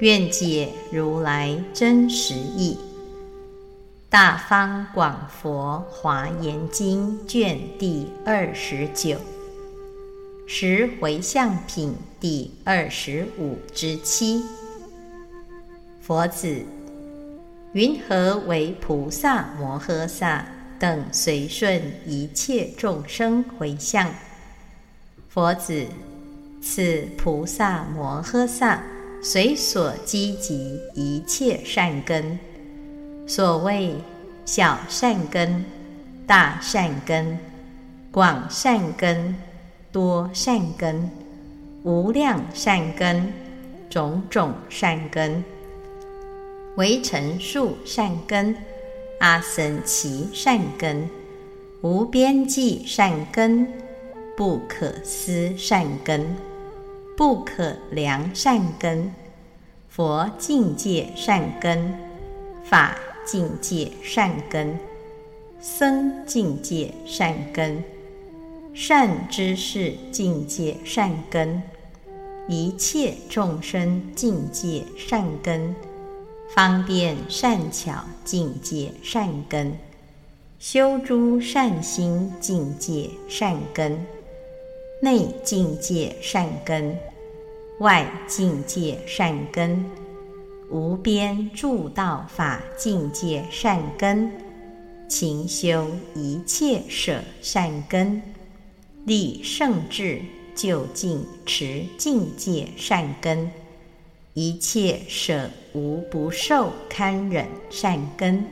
愿解如来真实义。大方广佛华严经卷第二十九，十回向品第二十五之七。佛子，云何为菩萨摩诃萨等随顺一切众生回向？佛子，此菩萨摩诃萨随所积集一切善根。所谓小善根、大善根、广善根、多善根、无量善根、种种善根、唯成数善根、阿僧祇善根、无边际善根、不可思善根、不可量善根、佛境界善根、法。境界善根，僧境界善根，善知识境界善根，一切众生境界善根，方便善巧境界善根，修诸善心境界善根，内境界善根，外境界善根。无边助道法境界善根，勤修一切舍善根，立圣智就近持境界善根，一切舍无不受堪忍善根，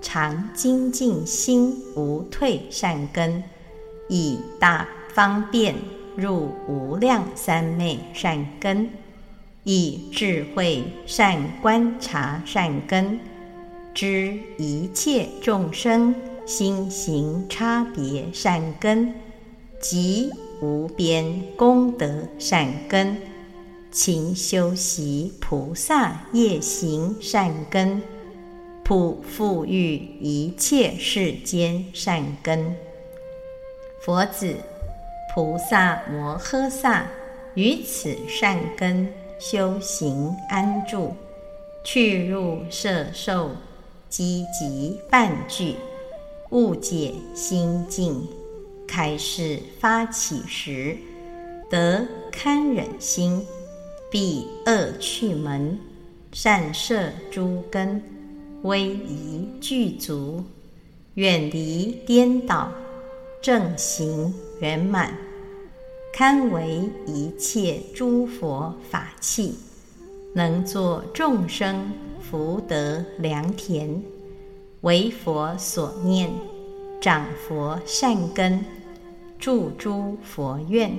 常精进心无退善根，以大方便入无量三昧善根。以智慧善观察善根，知一切众生心行差别善根，及无边功德善根，勤修习菩萨业行善根，普富裕一切世间善根。佛子，菩萨摩诃萨于此善根。修行安住，去入摄受，积极伴具，误解心境，开示发起时，得堪忍心，必恶去门，善摄诸根，威仪具足，远离颠倒，正行圆满。堪为一切诸佛法器，能作众生福德良田，为佛所念，长佛善根，住诸佛愿，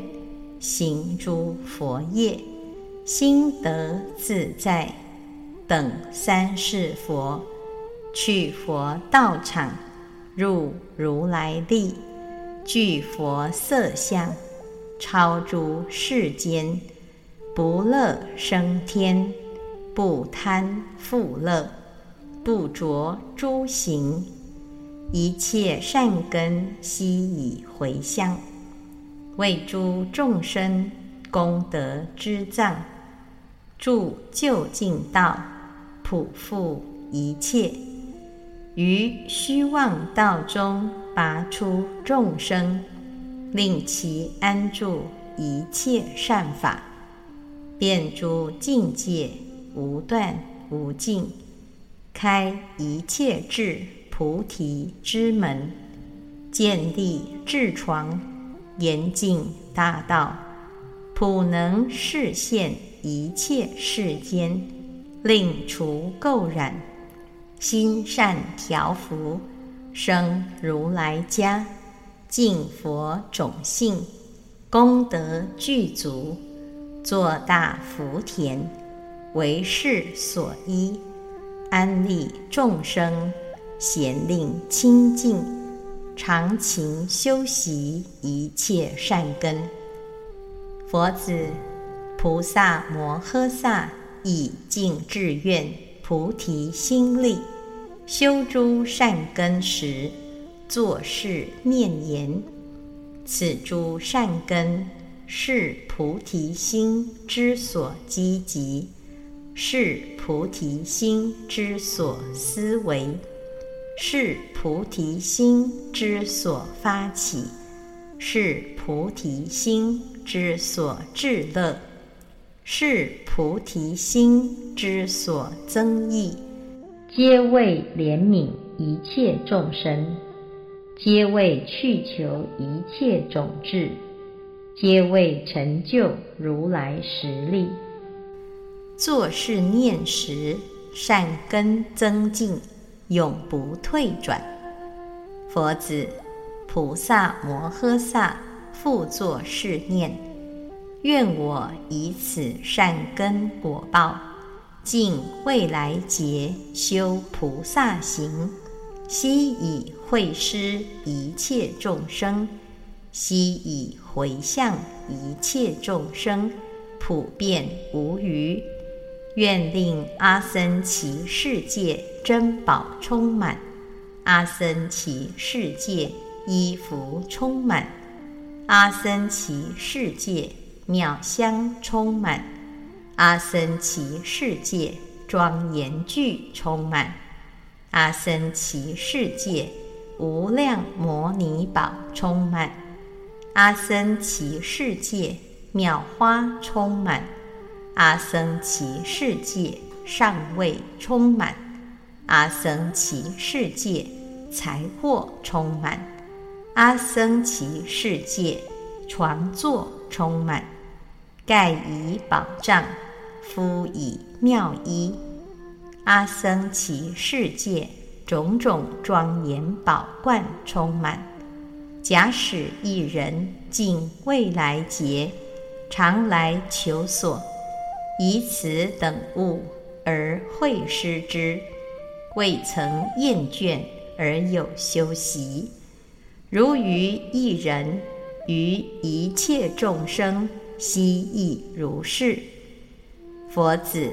行诸佛业，心得自在，等三世佛，去佛道场，入如来力，具佛色相。超诸世间，不乐生天，不贪富乐，不着诸行，一切善根悉以回向，为诸众生功德之藏，助究竟道，普覆一切，于虚妄道中拔出众生。令其安住一切善法，遍诸境界无断无尽，开一切智菩提之门，建立智床，严净大道，普能示现一切世间，令除垢染，心善调伏，生如来家。敬佛种性，功德具足，做大福田，为世所依，安利众生，贤令清净，常勤修习一切善根。佛子，菩萨摩诃萨以净志愿、菩提心力，修诸善根时，作是念言：此诸善根是菩提心之所积集，是菩提心之所思维，是菩提心之所发起，是菩提心之所至乐，是菩提心之所增益，皆为怜悯一切众生，皆为去求一切种智。皆为成就如来实力。做事念时，善根增进，永不退转。佛子，菩萨摩诃萨复作是念：愿我以此善根果报，尽未来劫修菩萨行，悉以会施一切众生。悉以回向一切众生，普遍无余。愿令阿僧祇世界珍宝充满，阿僧祇世界衣服充满，阿僧祇世界妙香充满，阿僧祇世界庄严具充满，阿僧祇世界无量摩尼宝充满。阿僧祇世界妙花充满，阿僧祇世界上位充满，阿僧祇世界财货充满，阿僧祇世界床座充满，盖以宝藏，敷以妙衣，阿僧祇世界种种庄严宝冠充满。假使一人尽未来劫，常来求索，以此等物而会施之，未曾厌倦而有修习，如于一人，于一切众生悉亦如是。佛子，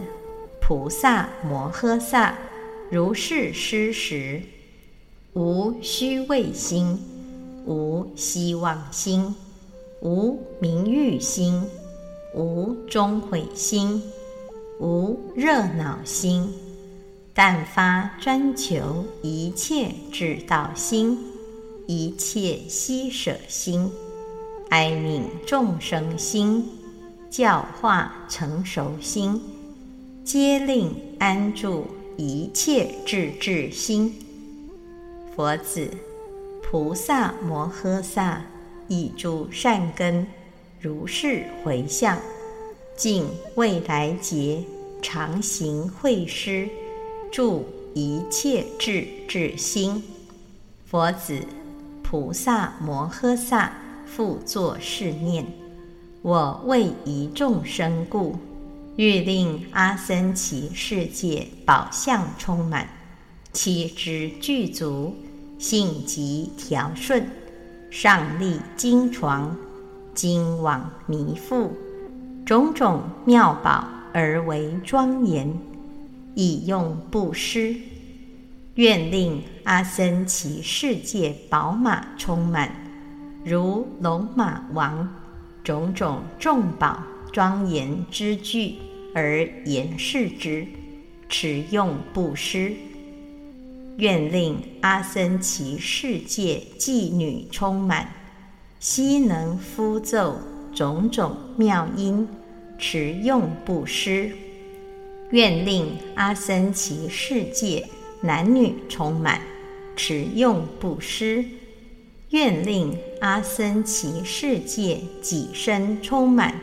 菩萨摩诃萨如是施时，无虚畏心。无希望心，无名欲心，无终悔心，无热恼心，但发专求一切智道心，一切希舍心，哀悯众生心，教化成熟心，皆令安住一切智智心。佛子。菩萨摩诃萨以诸善根如是回向，尽未来劫常行会施，助一切智智心。佛子，菩萨摩诃萨复作是念：我为一众生故，欲令阿僧祇世界宝相充满，七支具足。性极调顺，上立金床，金网弥覆，种种妙宝而为庄严，以用布施。愿令阿僧祇世界宝马充满，如龙马王，种种众宝庄严之具而严饰之，持用不失。愿令阿僧祇世界妓女充满，悉能敷奏种种妙音，持用不失。愿令阿僧祇世界男女充满，持用不失。愿令阿僧祇世界己身充满，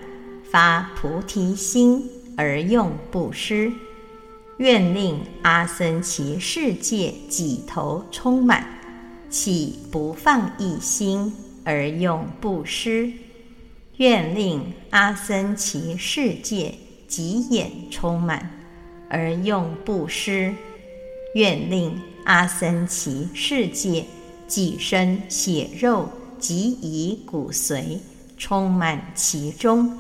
发菩提心而用布施。愿令阿僧祇世界几头充满，岂不放一心而用布施？愿令阿僧祇世界几眼充满，而用布施。愿令阿僧祇世界几身血肉及以骨髓充满其中，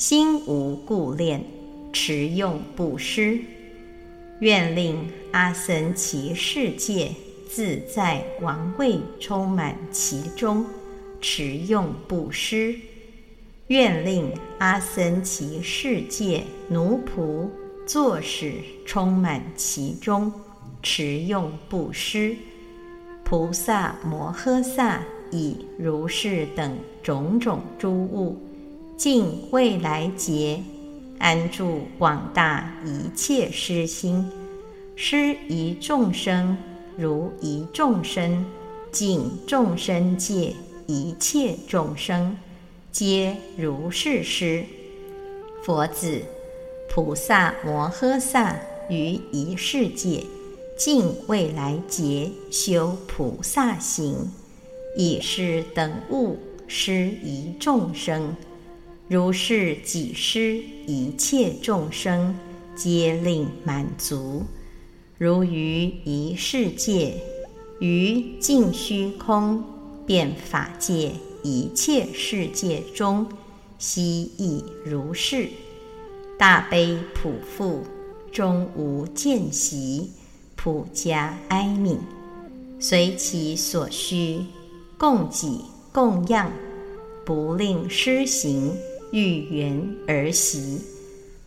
心无故恋，持用布施。愿令阿僧祇世界自在王位充满其中，持用布施。愿令阿僧祇世界奴仆坐使充满其中，持用布施。菩萨摩诃萨以如是等种种诸物，尽未来劫，安住广大一切施心，施一众生如一众生，尽众生界一切众生。皆如是施。佛子，菩萨摩诃萨于一世界，尽未来劫修菩萨行，以是等物施一众生，如是己施一切众生，皆令满足。如于一世界，于尽虚空遍法界。一切世界中，悉亦如是。大悲普覆，终无间隙，普加哀悯，随其所需，供给供养，不令施行，欲缘而习，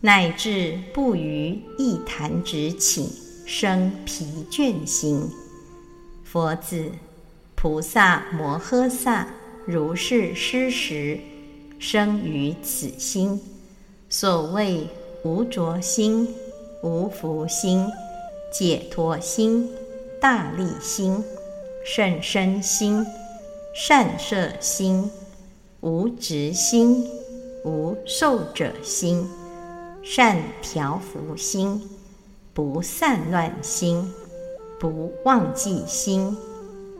乃至不于一弹指顷生疲倦心。佛子，菩萨摩诃萨。如是施时，生于此心。所谓无着心、无福心、解脱心、大利心、甚深心、善摄心、无执心、无受者心、善调伏心、不散乱心、不忘记心。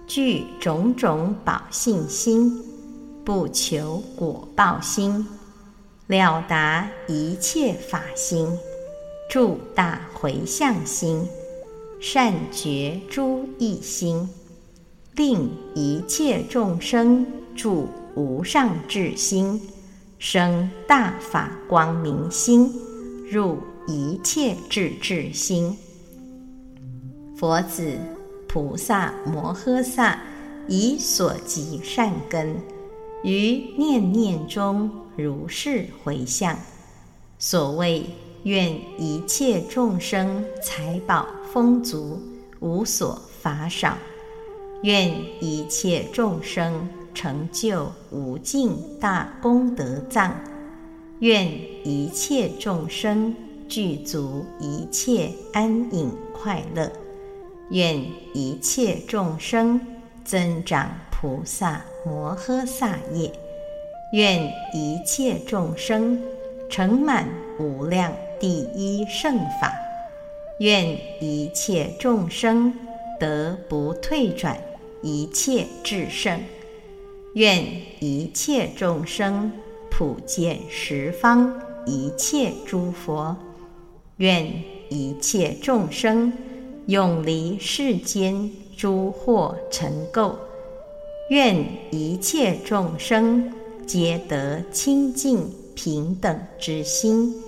具种种宝性心，不求果报心，了达一切法心，住大回向心，善觉诸意心，令一切众生住无上智心，生大法光明心，入一切智智心。佛子。菩萨摩诃萨以所集善根，于念念中如是回向。所谓愿一切众生财宝丰足，无所乏少；愿一切众生成就无尽大功德藏；愿一切众生具足一切安隐快乐。愿一切众生增长菩萨摩诃萨业，愿一切众生成满无量第一圣法，愿一切众生得不退转一切至圣，愿一切众生普见十方一切诸佛，愿一切众生。永离世间诸惑尘垢，愿一切众生皆得清净平等之心，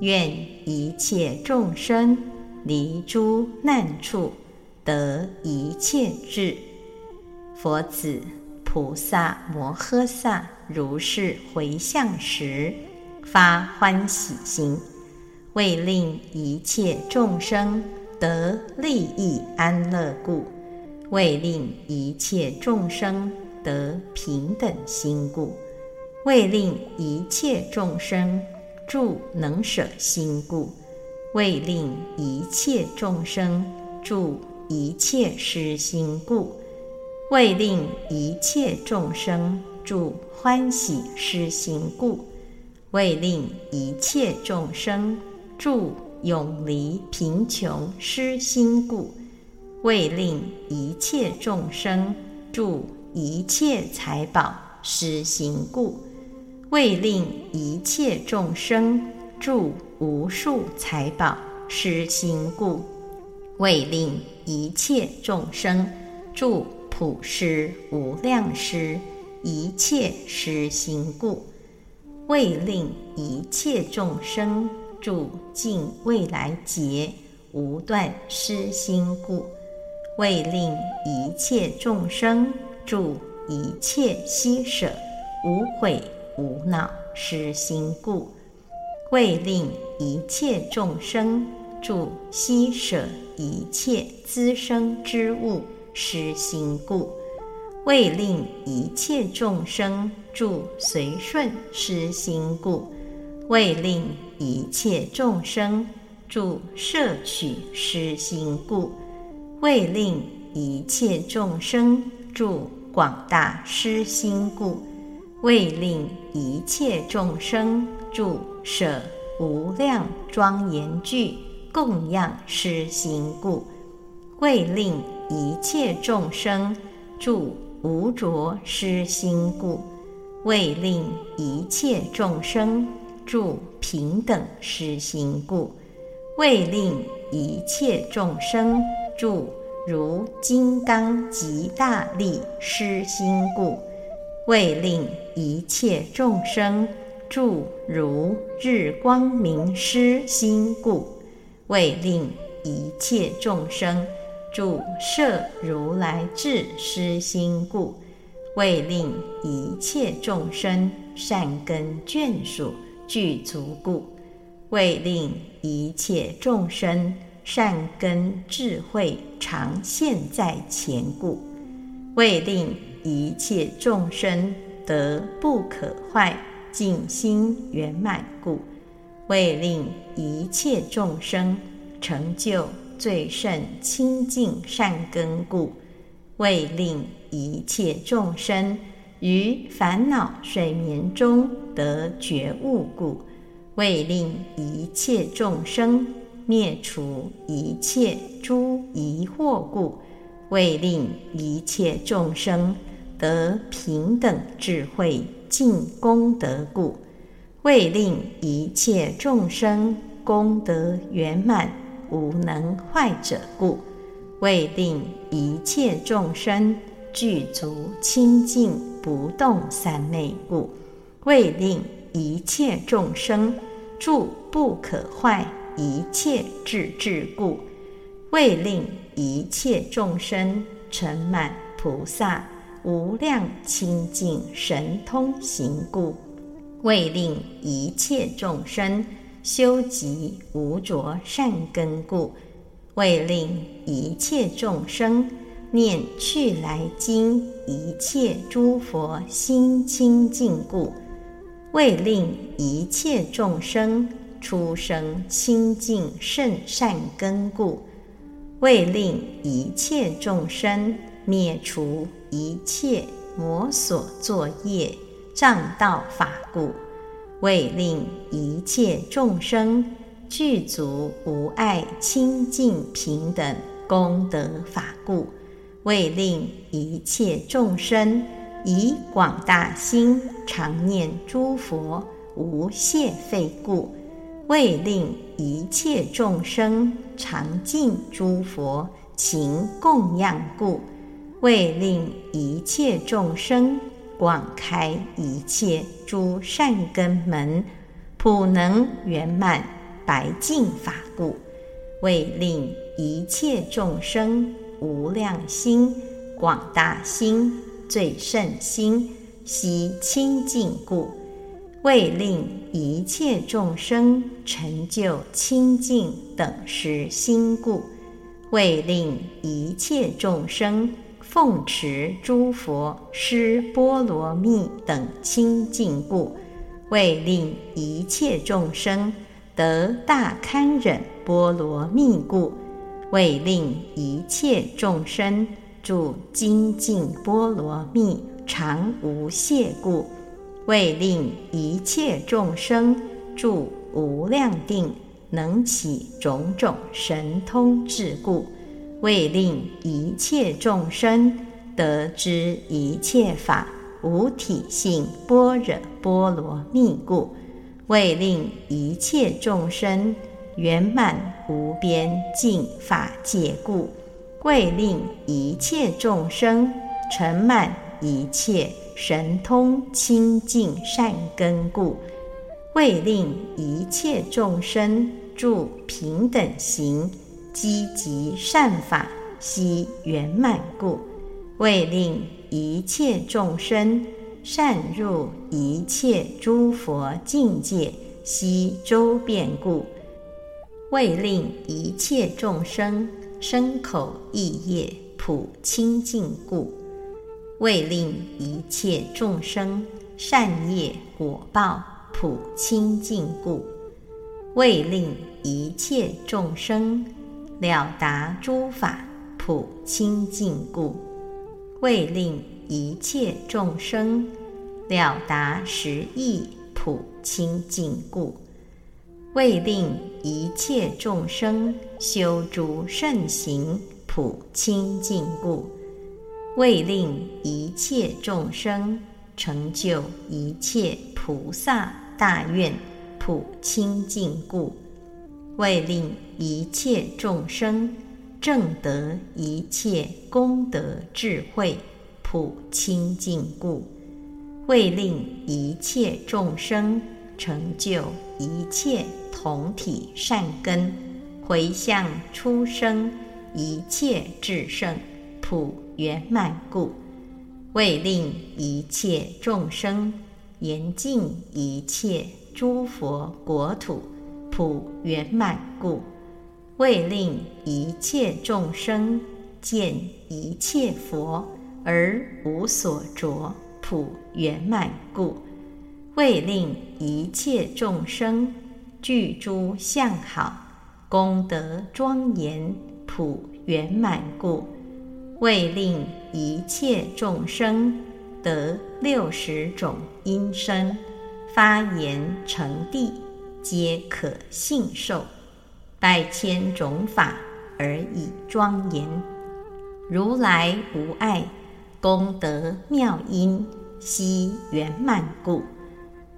愿一切众生离诸难处，得一切智。佛子菩萨摩诃萨如是回向时，发欢喜心，为令一切众生。得利益安乐故，为令一切众生得平等心故，为令一切众生住能舍心故，为令一切众生住一切施心故，为令一切众生住欢喜施心故，为令一切众生住。永离贫穷失心故，为令一切众生住一切财宝失心故，为令一切众生住无数财宝失心故，为令一切众生住普施无量施一切施心故，为令一切众生住尽未来劫无断施心故，为令一切众生住一切悉舍无悔无恼施心故，为令一切众生。住悉舍一切滋生之物。失心故，为令一切众生住随顺失心故，为令一切众生住摄取失心故，为令一切众生住广大失心故，为令一切众生住舍无量庄严具。供养失心故，为令一切众生住无着失心故，为令一切众生住平等失心故，为令一切众生住如金刚极大力失心故，为令一切众生住如日光明失心故。为令一切众生住摄如来智施心故，为令一切众生善根眷属具足故，为令一切众生善根智慧常现，在前故，为令一切众生得不可坏净心圆满故。为令一切众生成就最胜清净善根故，为令一切众生于烦恼睡眠中得觉悟故，为令一切众生灭除一切诸疑惑故，为令一切众生得平等智慧尽功德故。为令一切众生功德圆满无能坏者故，为令一切众生具足清净不动三昧故，为令一切众生住不可坏一切智智故，为令一切众生成满菩萨无量清净神通行故。为令一切众生修集无着善根故，为令一切众生念去来经一切诸佛心清净故，为令一切众生出生清净甚善根故，为令一切众生灭除一切魔所作业。障道法故，为令一切众生具足无碍清净平等功德法故，为令一切众生以广大心常念诸佛无懈废故，为令一切众生常敬诸佛勤供养故，为令一切众生。广开一切诸善根门，普能圆满白净法故，为令一切众生无量心、广大心、最胜心悉清净故，为令一切众生成就清净等时心故，为令一切众生。奉持诸佛施波罗蜜等清净故，为令一切众生得大堪忍波罗蜜故，为令一切众生住精进波罗蜜常无懈故，为令一切众生住无量定能起种种神通智故。为令一切众生得知一切法无体性般若波罗蜜故，为令一切众生圆满无边净法界故，为令一切众生成满一切神通清净善根故，为令一切众生住平等行，积极善法悉圆满故，为令一切众生善入一切诸佛境界悉周遍故。为令一切众生身口意业普清净故，为令一切众生善业果报普清净故，为令一切众生了达诸法普清净故，为令一切众生了达十意普清净故。为令一切众生修诸圣行普清净故，为令一切众生成就一切菩萨大愿普清净故，为令一切众生正得一切功德智慧普清净故，为令一切众生。成就一切同体善根，回向出生一切至圣普圆满故，为令一切众生严净一切诸佛国土普圆满故，为令一切众生见一切佛而无所着普圆满故。为令一切众生具诸相好，功德庄严普圆满故，为令一切众生得六十种音声，发言成地，皆可信受；百千种法而以庄严。如来无碍，功德妙音悉圆满故。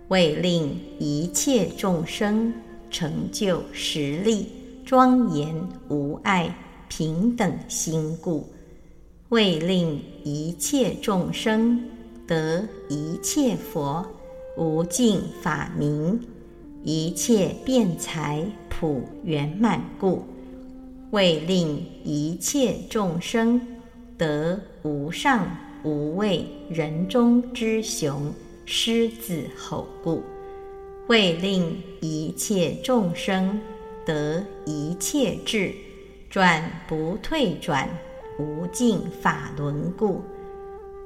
为令一切众生成就实力庄严无碍平等心故，为令一切众生得一切佛无尽法名，一切辩才普圆满故，为令一切众生得无上无畏人中之雄。狮子吼故，为令一切众生得一切智，转不退转无尽法轮故，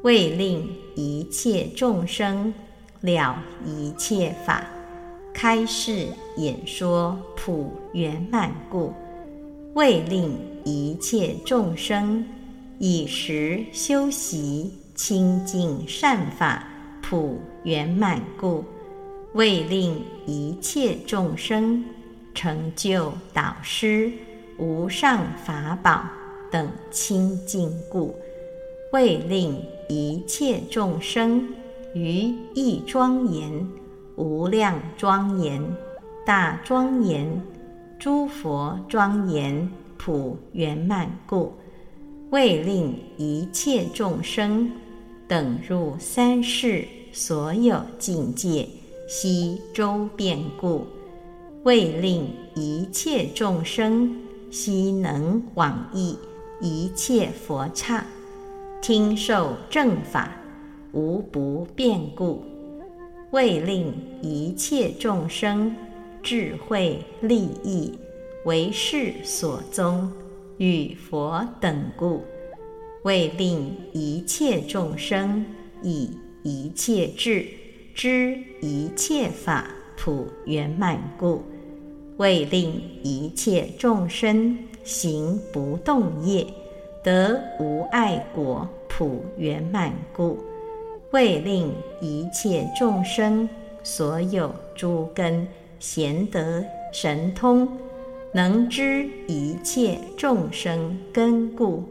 为令一切众生了一切法，开示演说普圆满故，为令一切众生以时修习清净善法。普圆满故，为令一切众生成就导师无上法宝等清净故，为令一切众生于一庄严、无量庄严、大庄严、诸佛庄严普圆满故，为令一切众生。等入三世所有境界，悉周遍故，为令一切众生悉能往诣一切佛刹，听受正法，无不变故，为令一切众生智慧利益为世所宗，与佛等故。为令一切众生以一切智知一切法普圆满故，为令一切众生行不动业得无碍果普圆满故，为令一切众生所有诸根贤德神通能知一切众生根故。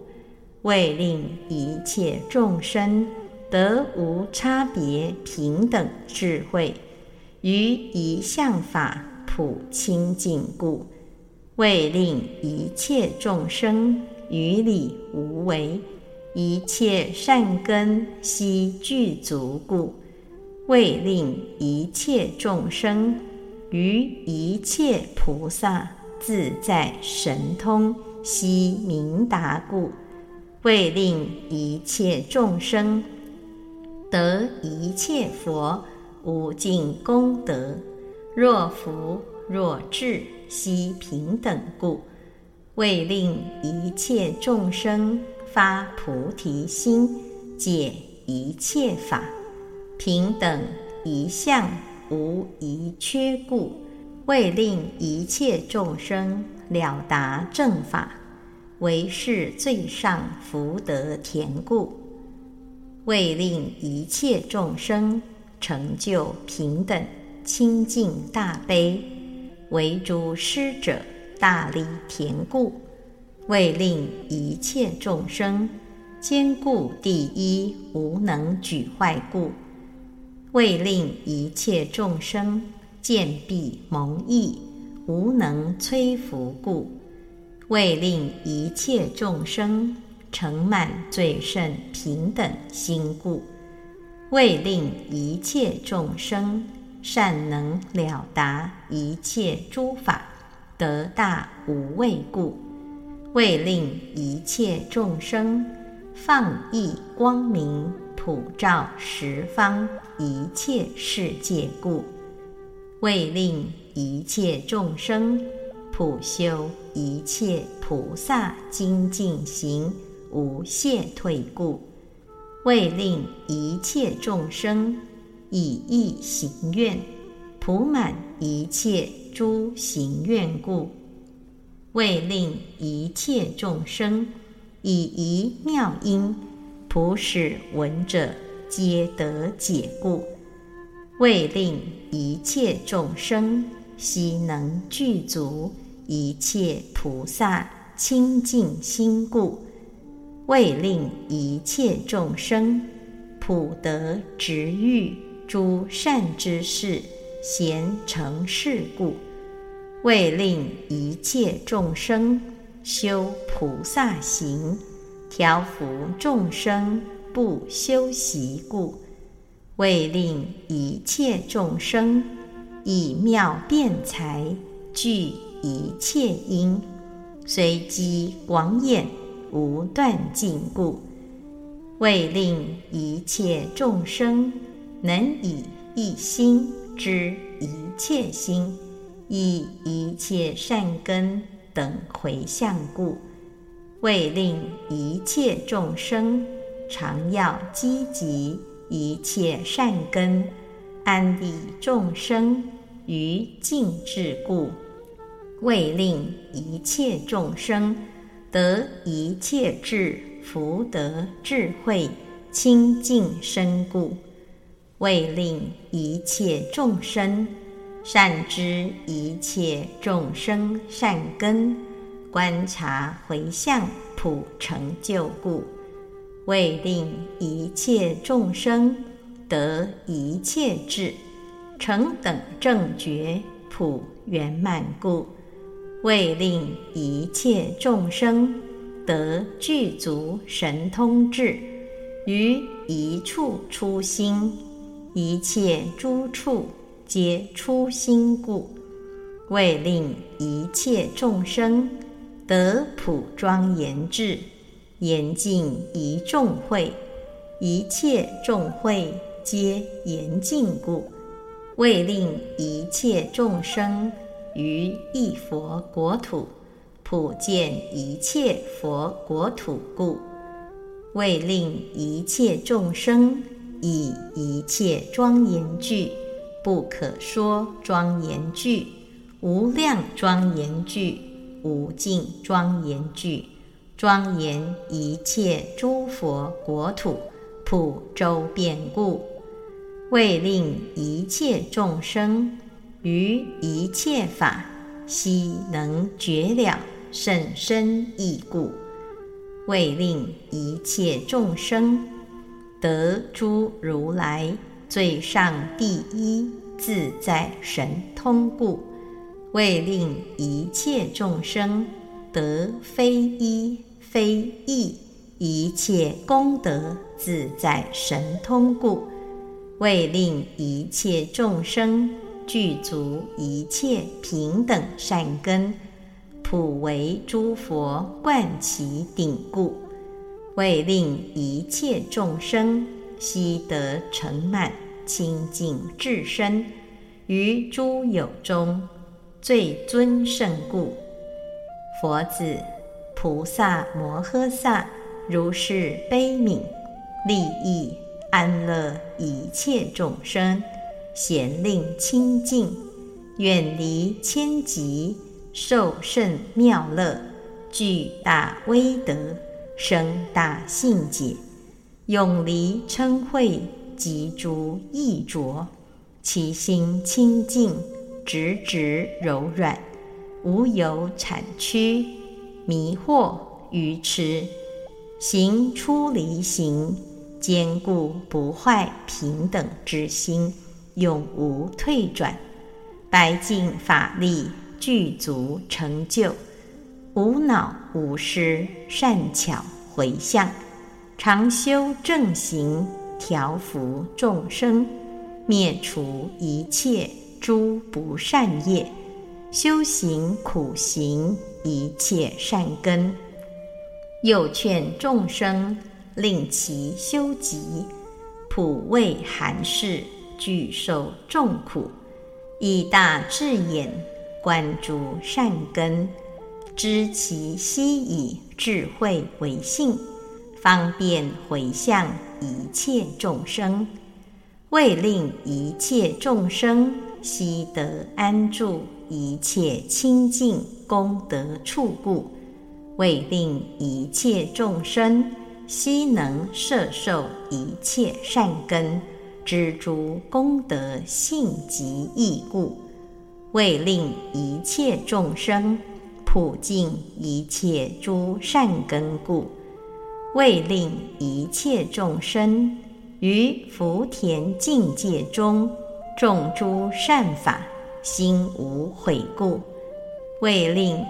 为令一切众生得无差别平等智慧，于一向法普清净故，为令一切众生于理无为，一切善根悉具足故；为令一切众生于一切菩萨自在神通悉明达故；为令一切众生得一切佛无尽功德，若福若智悉平等故；为令一切众生发菩提心，解一切法平等一向无一缺故；为令一切众生了达正法，为是最上福德田故；为令一切众生成就平等清净大悲。为诸师者大力田故，为令一切众生坚固第一无能举坏故，为令一切众生见必蒙益无能摧伏故，为令一切众生成满最甚平等心故，为令一切众生。善能了达一切诸法，得大无畏故，为令一切众生放逸光明，普照十方一切世界故，为令一切众生普修一切菩萨精进行无懈退故，为令一切众生。以意行愿，普满一切诸行愿故，为令一切众生以一妙音，普使闻者皆得解故，为令一切众生悉能具足一切菩萨清净心故，为令一切众生普得直欲。诸善之事，贤成事故，为令一切众生修菩萨行，调伏众生不修习故，为令一切众生以妙辩才具一切因，随机广演无断尽故，为令一切众生。能以一心知一切心，以一切善根等回向故，为令一切众生常要积集一切善根，安利众生于净智故，为令一切众生得一切智福德智慧清净身故。为令一切众生善知一切众生善根，观察回向普成就故；为令一切众生得一切智成等正觉普圆满故；为令一切众生得具足神通智，于一处初心。一切诸处皆初心故，为令一切众生得普庄严智，严净一众会，一切众会皆严净故，为令一切众生于一佛国土普见一切佛国土故，为令一切众生。以一切庄严具，不可说庄严具，无量庄严具，无尽庄严具，庄严一切诸佛国土，普周遍故，为令一切众生于一切法悉能觉了甚深义故，为令一切众生。得诸如来最上第一自在神通故，为令一切众生得非一非异一切功德自在神通故，为令一切众生具足一切平等善根，普为诸佛贯其顶故，为令一切众生悉得成满清净至身，于诸有中最尊胜故。佛子，菩萨摩诃萨。如是悲悯，利益安乐一切众生，咸令清净，远离千疾，受甚妙乐，具大威德，生大信解，永离嗔恚及诸意浊，其心清净，直直柔软，无有谄曲、迷惑、愚痴。行出离行，坚固不坏平等之心，永无退转。白净法力具足成就，无恼无失，善巧回向，常修正行，调伏众生，灭除一切诸不善业，修行苦行一切善根。又劝众生令其修集，普为寒士具受众苦，以大智眼观诸善根，知其悉以智慧为性，方便回向一切众生，为令一切众生悉得安住一切清净功德处故。为令一切众生悉能摄受一切善根，知诸功德性极义故；为令一切众生普尽一切诸善根故；为令一切众生于福田境界中种诸善法，心无悔故；为令一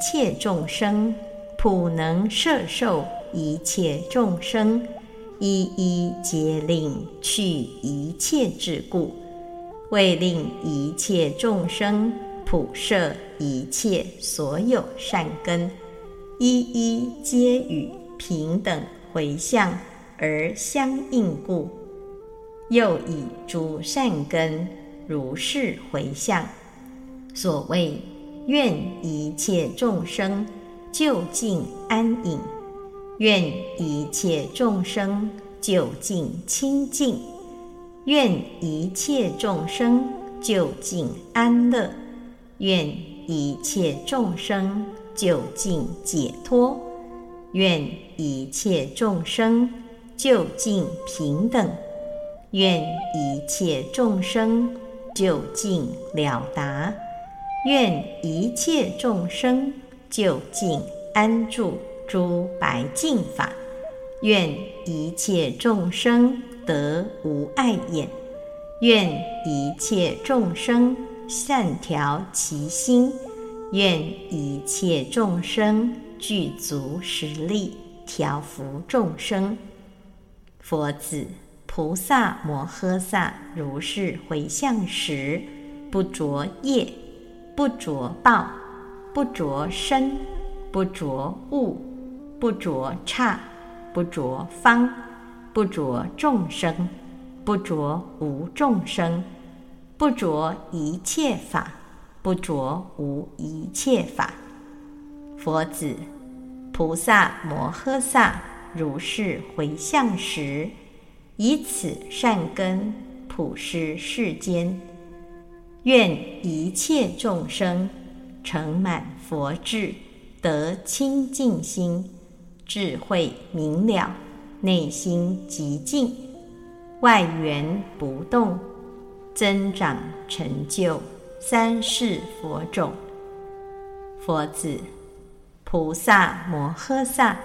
切众生。普能摄受一切众生，一一皆令去一切智故，为令一切众生普摄一切所有善根，一一皆与平等回向而相应故，又以诸善根如是回向。所谓愿一切众生。就近安隐，愿一切众生就近清净，愿一切众生就近安乐，愿一切众生就近解脱，愿一切众生就近平等，愿一切众生就近了达，愿一切众生。就近安住诸白净法，愿一切众生得无碍眼，愿一切众生善调其心，愿一切众生具足实力调伏众生。佛子菩萨摩诃萨如是回向时，不着业，不着报。不着身，不着物，不着刹，不着方，不着众生，不着无众生，不着一切法，不着无一切法。佛子，菩萨摩诃萨如是回向时，以此善根普施世间，愿一切众生。成满佛智，得清净心，智慧明了，内心极静，外缘不动，增长成就三世佛种。佛子，菩萨摩诃萨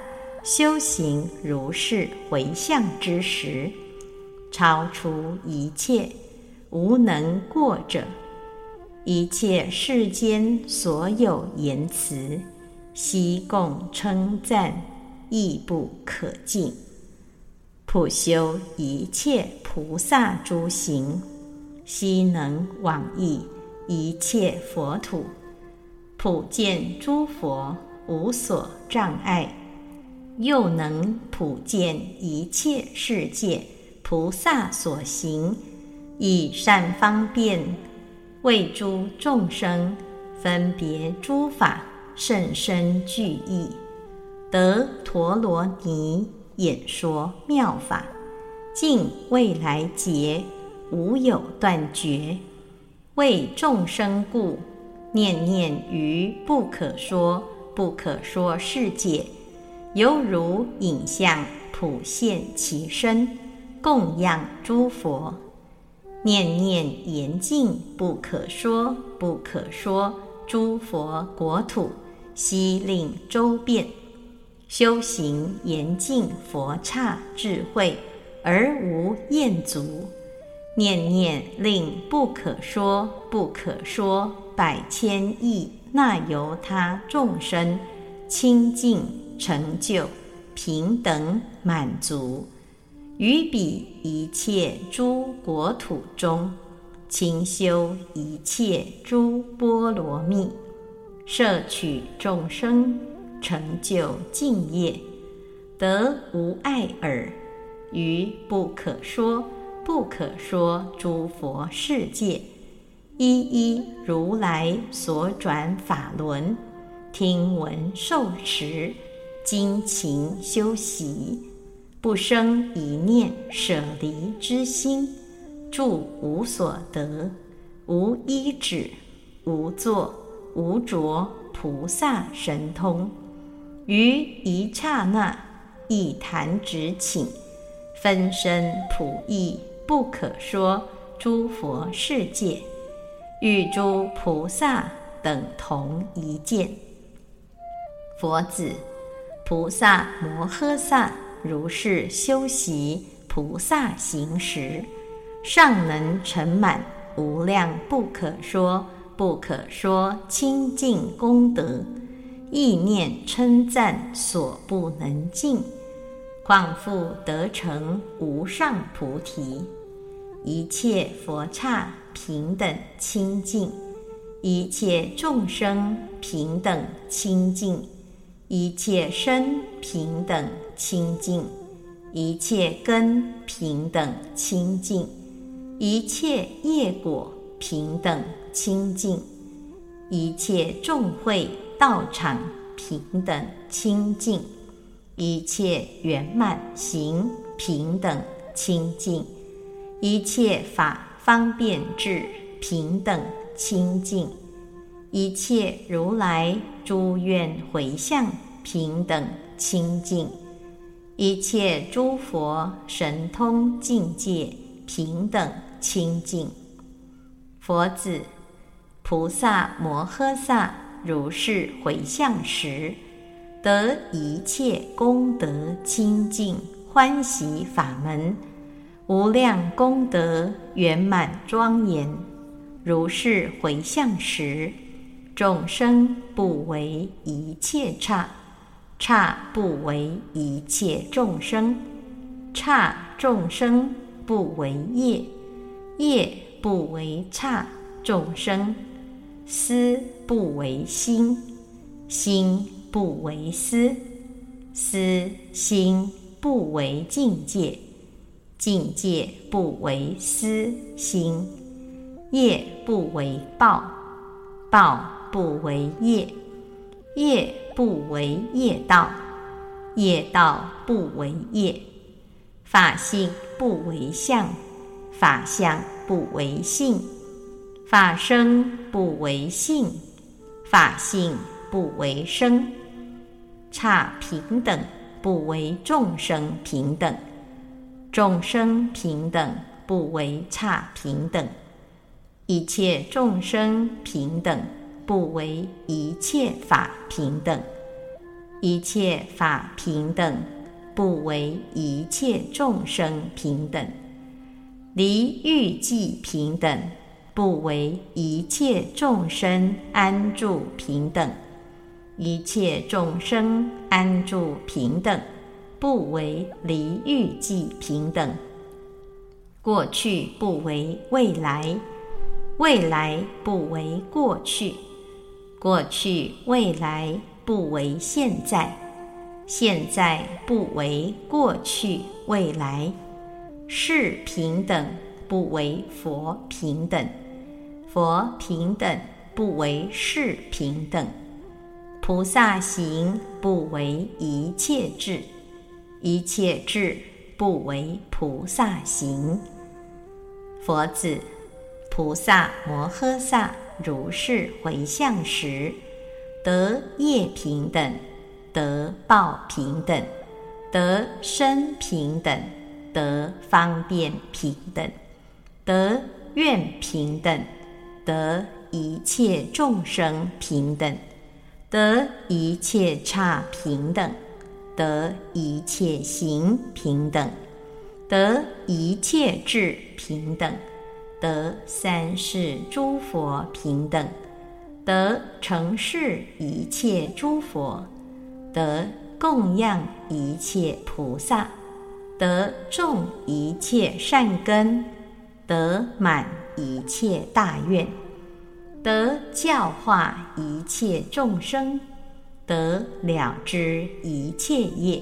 修行如是回向之时，超出一切无能过者。一切世间所有言辞，悉共称赞，亦不可尽。普修一切菩萨诸行，悉能往诣一切佛土，普见诸佛无所障碍，又能普见一切世界菩萨所行，以善方便。为诸众生分别诸法甚深具义，得陀罗尼演说妙法，尽未来劫无有断绝。为众生故，念念于不可说不可说世界，犹如影像普现其身，供养诸佛。念念严禁不可说不可说诸佛国土，悉令周遍修行严禁佛刹智慧而无厌足。念念令不可说不可说百千亿那由他众生清净成就平等满足。于彼一切诸国土中，勤修一切诸波罗蜜，摄取众生，成就净业，得无碍耳。于不可说不可说诸佛世界，一一如来所转法轮，听闻受持，精勤修习。不生一念舍离之心，住无所得，无依止，无作，无着，菩萨神通，于一刹那，一弹指顷，分身普异不可说诸佛世界，与诸菩萨等同一见。佛子，菩萨摩诃萨。如是修习菩萨行时，尚能成满无量不可说不可说清净功德，意念称赞所不能尽，况复得成无上菩提。一切佛刹平等清净，一切众生平等清净。一切身平等清净，一切根平等清净，一切业果平等清净，一切众会道场平等清净，一切圆满行平等清净，一切法方便智平等清净。一切如来诸愿回向平等清净，一切诸佛神通境界平等清净。佛子，菩萨摩诃萨如是回向时，得一切功德清净欢喜法门，无量功德圆满庄严。如是回向时。众生不为一切刹，刹不为一切众生，刹众生不为业，业不为刹众生，思不为心，心不为思，思心不为境界，境界不为私心，业不为报，报。不为业，业不为业道，业道不为业，法性不为相，法相不为性，法生不为性，法性不为生，差平等不为众生平等，众生平等不为差平等，一切众生平等。不为一切法平等，一切法平等，不为一切众生平等，离欲即平等，不为一切众生安住平等；一切众生安住平等，不为离欲即平等。过去不为未来，未来不为过去，过去未来不为现在。现在不为过去未来，是平等不为佛平等，佛平等不为是平等，菩萨行不为一切智，一切智不为菩萨行。佛子，菩萨摩诃萨如是回向时，得业平等。得报平等，得生平等，得方便平等，得愿平等，得一切众生平等，得一切刹平等，得一切行平等，得一切智平等，得三世诸佛平等，得成事一切诸佛。得供养一切菩萨，得种一切善根，得满一切大愿，得教化一切众生，得了知一切业，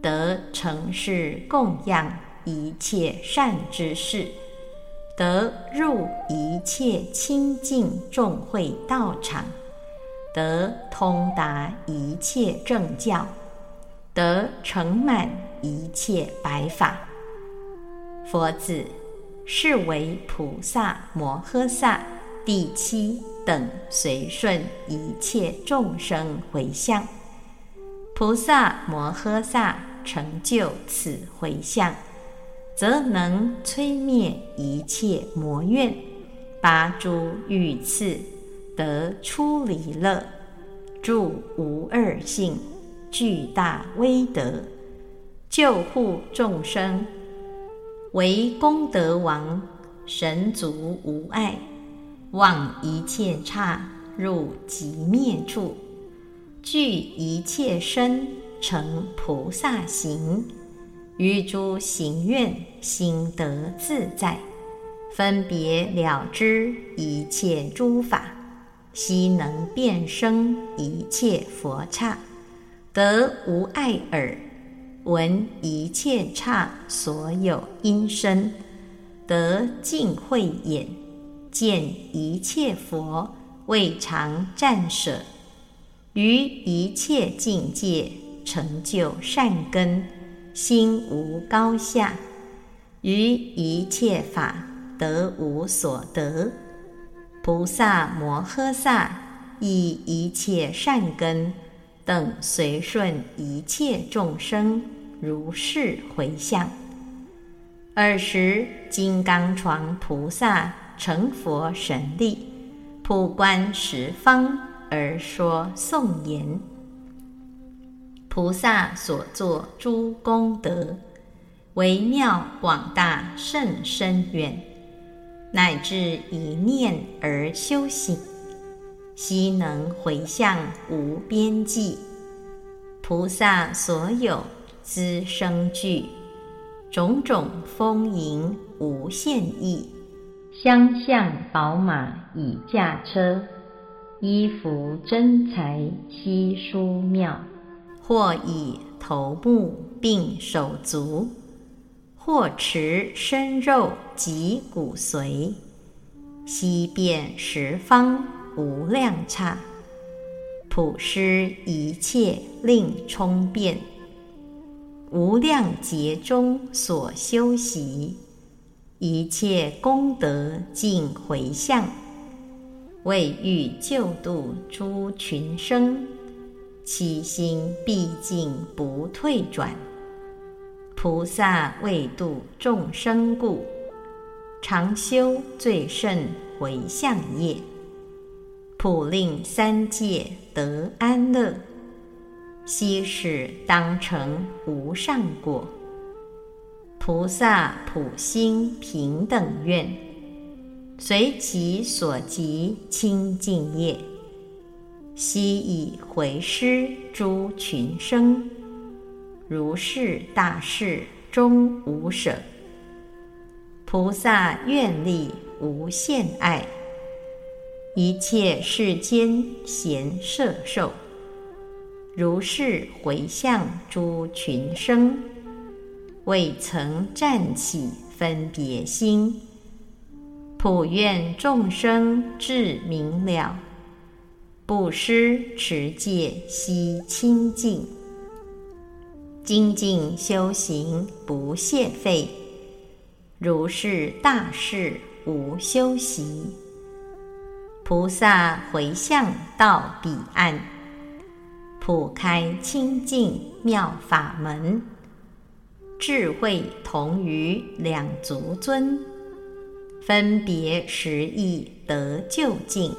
得成事供养一切善之事，得入一切清净众会道场。得通达一切正教，得成满一切白法。佛子，是为菩萨摩诃萨第七等随顺一切众生回向。菩萨摩诃萨成就此回向，则能摧灭一切魔怨，拔诸欲刺。得出离乐，住无二性，巨大威德，救护众生，为功德王，神足无碍，望一切刹入极灭处，具一切身成菩萨行，于诸行愿心得自在，分别了知一切诸法。悉能变生一切佛刹，得无碍耳，闻一切刹所有音声，得尽慧眼，见一切佛未尝暂舍，于一切境界成就善根，心无高下，于一切法得无所得。菩萨摩诃萨以一切善根等随顺一切众生，如是回向。尔时，金刚床菩萨成佛神力，普观十方而说颂言：菩萨所作诸功德，微妙广大甚深远。乃至一念而修行，悉能回向无边际。菩萨所有资生具，种种丰盈无限意。相向宝马以驾车，衣服珍财悉殊妙。或以头目并手足。或持身肉及骨髓，悉遍十方无量刹，普施一切令充遍，无量劫中所修习，一切功德尽回向，为欲救度诸群生，其心毕竟不退转。菩萨为度众生故，常修最胜回向业，普令三界得安乐，悉使当成无上果。菩萨普心平等愿，随其所及清净业，悉以回施诸群生。如是大事终无舍。菩萨愿力无限爱，一切世间贤摄受。如是回向诸群生，未曾暂起分别心。普愿众生至明了，布施持戒悉清净，精进修行不懈废。如是大事无休息，菩萨回向到彼岸，普开清净妙法门，智慧同于两足尊。分别时亦得究竟，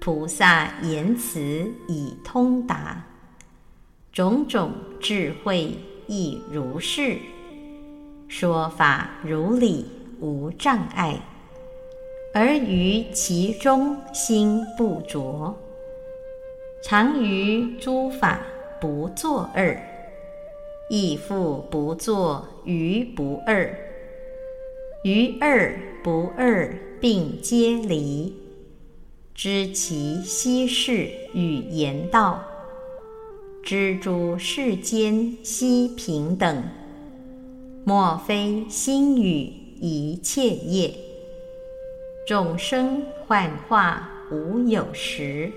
菩萨言辞已通达，种种智慧亦如是，说法如理无障碍，而于其中心不着，常于诸法不作二，亦复不作于不二。于二不二并皆离，知其息事与言道，知诸世间悉平等，莫非心语一切业，众生幻化无有时，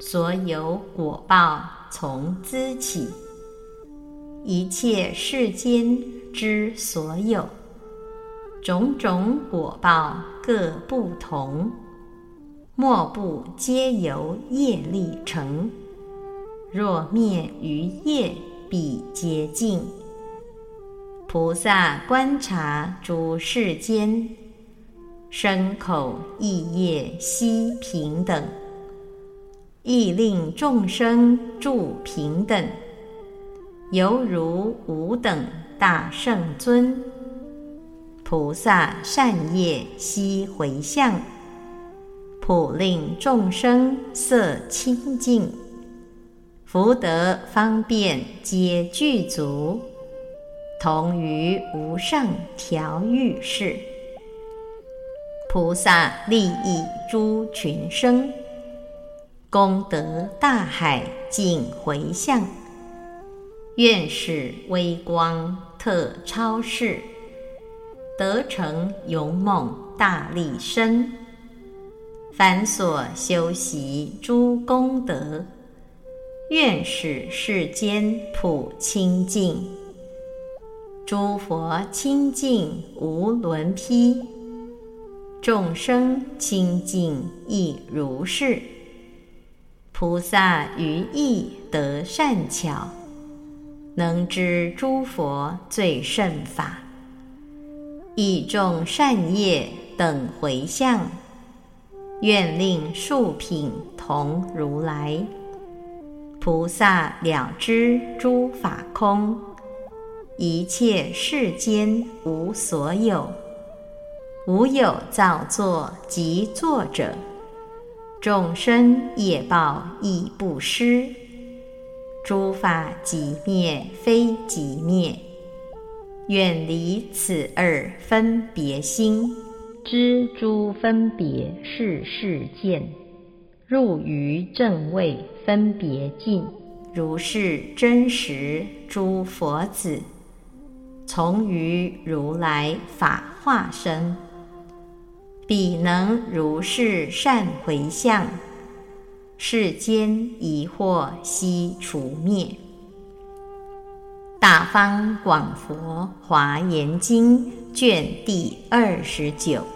所有果报从兹起，一切世间之所有。种种果报各不同，莫不皆由业力成。若灭于业，必皆尽。菩萨观察诸世间，身口意业悉平等，亦令众生住平等，犹如吾等大圣尊。菩萨善业悉回向，普令众生色清净，福德方便皆具足，同于无上调御事。菩萨利益诸群生，功德大海尽回向，愿使微光特超世。得成勇猛大力身，凡所修习诸功德，愿使世间普清净，诸佛清净无伦披，众生清净亦如是。菩萨于意得善巧，能知诸佛最胜法。以众善业等回向，愿令数品同如来。菩萨了知诸法空，一切世间无所有，无有造作及作者，众生业报亦不失。诸法即灭，非即灭。远离此二分别心，知诸分别是事见，入于正位分别境，如是真实诸佛子，从于如来法化身，彼能如是善回向，世间疑惑悉除灭。大方广佛华严经卷第二十九。